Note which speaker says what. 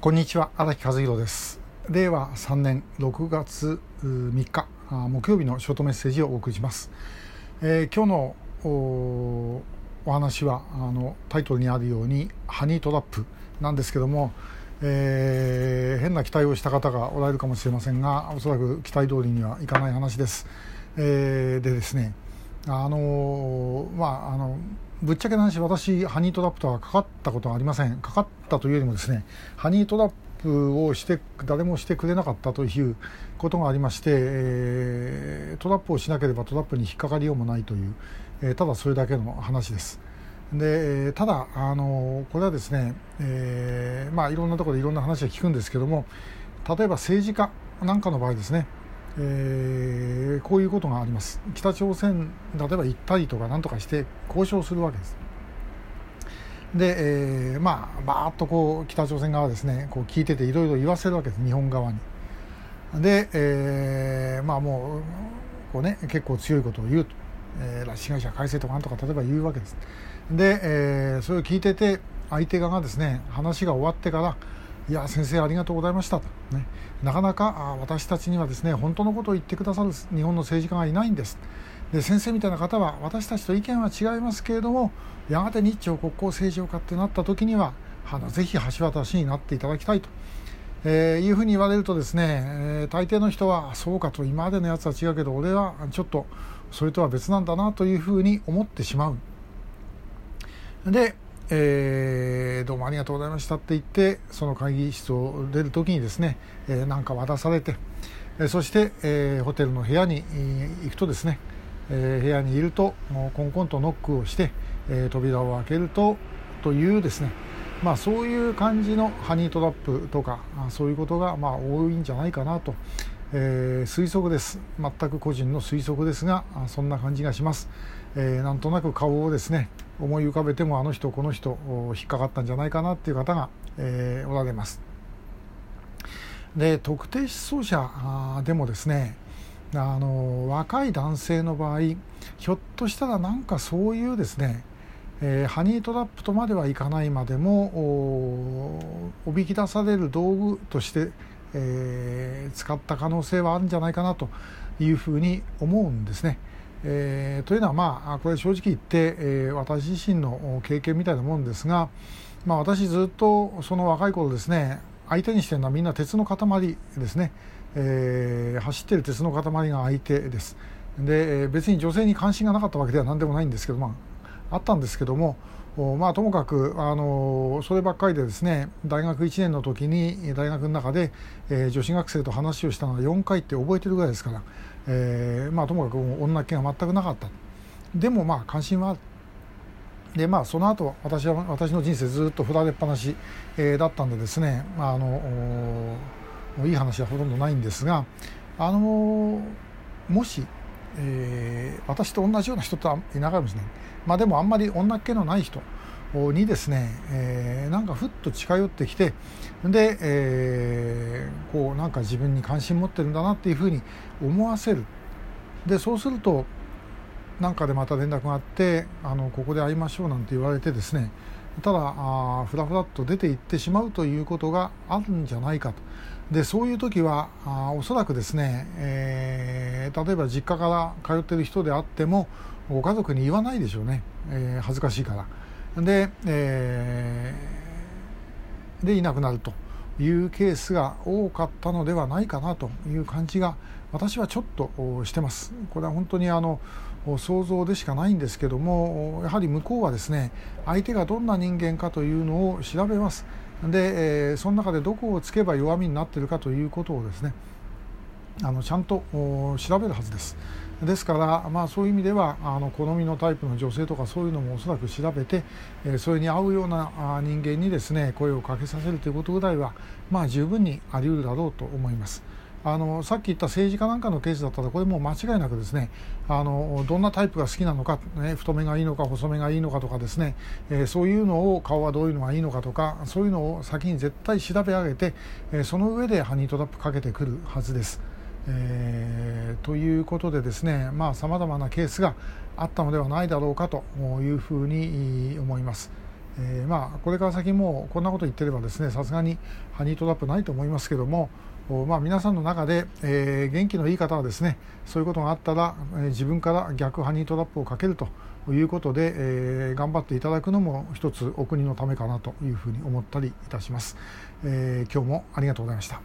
Speaker 1: こんにちは荒木和弘です。令和3年6月3日木曜日のショートメッセージをお送りします、えー、今日のお話はあのタイトルにあるようにハニートラップなんですけども、えー、変な期待をした方がおられるかもしれませんがおそらく期待通りにはいかない話です、えー、でですねあのまああのぶっちゃけな話私ハニートラップとはかかったことはありません。かかったというよりもですねハニートラップをして誰もしてくれなかったということがありまして、えー、トラップをしなければトラップに引っかかりようもないという、えー、ただそれだけの話です。でただあのこれはですね、えー、まあいろんなところでいろんな話は聞くんですけども例えば政治家なんかの場合ですねえー、こういうことがあります。北朝鮮例えば行ったりとか何とかして交渉するわけです。で、えー、まあバーッとこう北朝鮮側ですねこう聞いてていろいろ言わせるわけです日本側に。で、えー、まあもうこうね結構強いことを言うと、えー、拉致被害者改正とかなんとか例えば言うわけです。で、えー、それを聞いてて相手側がですね話が終わってからいや先生ありがとうございました。と、ね、なかなかあ私たちにはですね本当のことを言ってくださる日本の政治家がいないんです。で先生みたいな方は私たちと意見は違いますけれどもやがて日朝国交正常化ってなった時にはあのぜひ橋渡しになっていただきたいと、えー、いうふうに言われるとですね、えー、大抵の人はそうかと今までのやつは違うけど俺はちょっとそれとは別なんだなというふうに思ってしまう。でえー、どうもありがとうございましたって言ってその会議室を出る時にですね、えー、か渡されて、え、そして、えー、ホテルの部屋に行くとですね、えー、部屋にいるとコンコンとノックをして、えー、扉を開けるとというですねまあそういう感じのハニートラップとかそういうことがまあ多いんじゃないかなと、えー、推測です。全く個人の推測ですがそんな感じがします、えー、なんとなく顔をですね思い浮かべてもあの人この人引っかかったんじゃないかなっていう方が、えー、おられます。で特定失踪者でもですねあの若い男性の場合ひょっとしたらなんかそういうですね、えー、ハニートラップとまではいかないまでもおびき出される道具として、えー、使った可能性はあるんじゃないかなというふうに思うんですね。えー、というのは、まあ、これ正直言って、えー、私自身の経験みたいなもんですが、まあ、私ずっとその若い頃ですね相手にしてるのはみんな鉄の塊ですね、えー、走ってる鉄の塊が相手です。で別に女性に関心がなかったわけでは何でもないんですけど、まあ、あったんですけどもまあ、ともかくあのそればっかりでですね大学1年の時に大学の中で、えー、女子学生と話をしたのは4回って覚えてるぐらいですから、えーまあ、ともかく女っ気が全くなかった。でもまあ関心はある。でまあその後私は私の人生ずっと振られっぱなし、えー、だったんでですね、まあ、あのいい話はほとんどないんですがあのもしえー、私と同じような人とはいなかもしれない、まあ、でもあんまり女っ気のない人にですね、えー、なんかふっと近寄ってきてで、えー、こうなんか自分に関心持ってるんだなっていうふうに思わせる。でそうするとなんかでまた連絡があってあのここで会いましょうなんて言われてですねただあふらふらっと出て行ってしまうということがあるんじゃないかと。でそういう時はあおそらくですね、えー、例えば実家から通ってる人であってもご家族に言わないでしょうね、えー、恥ずかしいから。で,、えー、でいなくなるというケースが多かったのではないかなという感じが私はちょっとしてます。これは本当にあの想像でしかないんですけどもやはり向こうはですね相手がどんな人間かというのを調べます。で、えー、その中でどこをつけば弱みになっているかということをですねあのちゃんと調べるはずです。ですから、まあ、そういう意味ではあの好みのタイプの女性とかそういうのもおそらく調べて、え、それに合うような人間にですね声をかけさせるということぐらいは、まあ、十分にあり得るだろうと思います。あのさっき言った政治家なんかのケースだったらこれも間違いなくですねあのどんなタイプが好きなのか、ね、太めがいいのか細めがいいのかとかですね、えー、そういうのを顔はどういうのがいいのかとかそういうのを先に絶対調べ上げて、えー、その上でハニートラップかけてくるはずです。えー、ということでですねさまざ、まなケースがあったのではないだろうかというふうに思います。えー、まあこれから先もこんなこと言ってればですねさすがにハニートラップないと思いますけどもまあ、皆さんの中で、えー、元気のいい方はですねそういうことがあったら、え、自分から逆ハニートラップをかけるということで、えー、頑張っていただくのも一つお国のためかなというふうに思ったりいたします、え今日もありがとうございました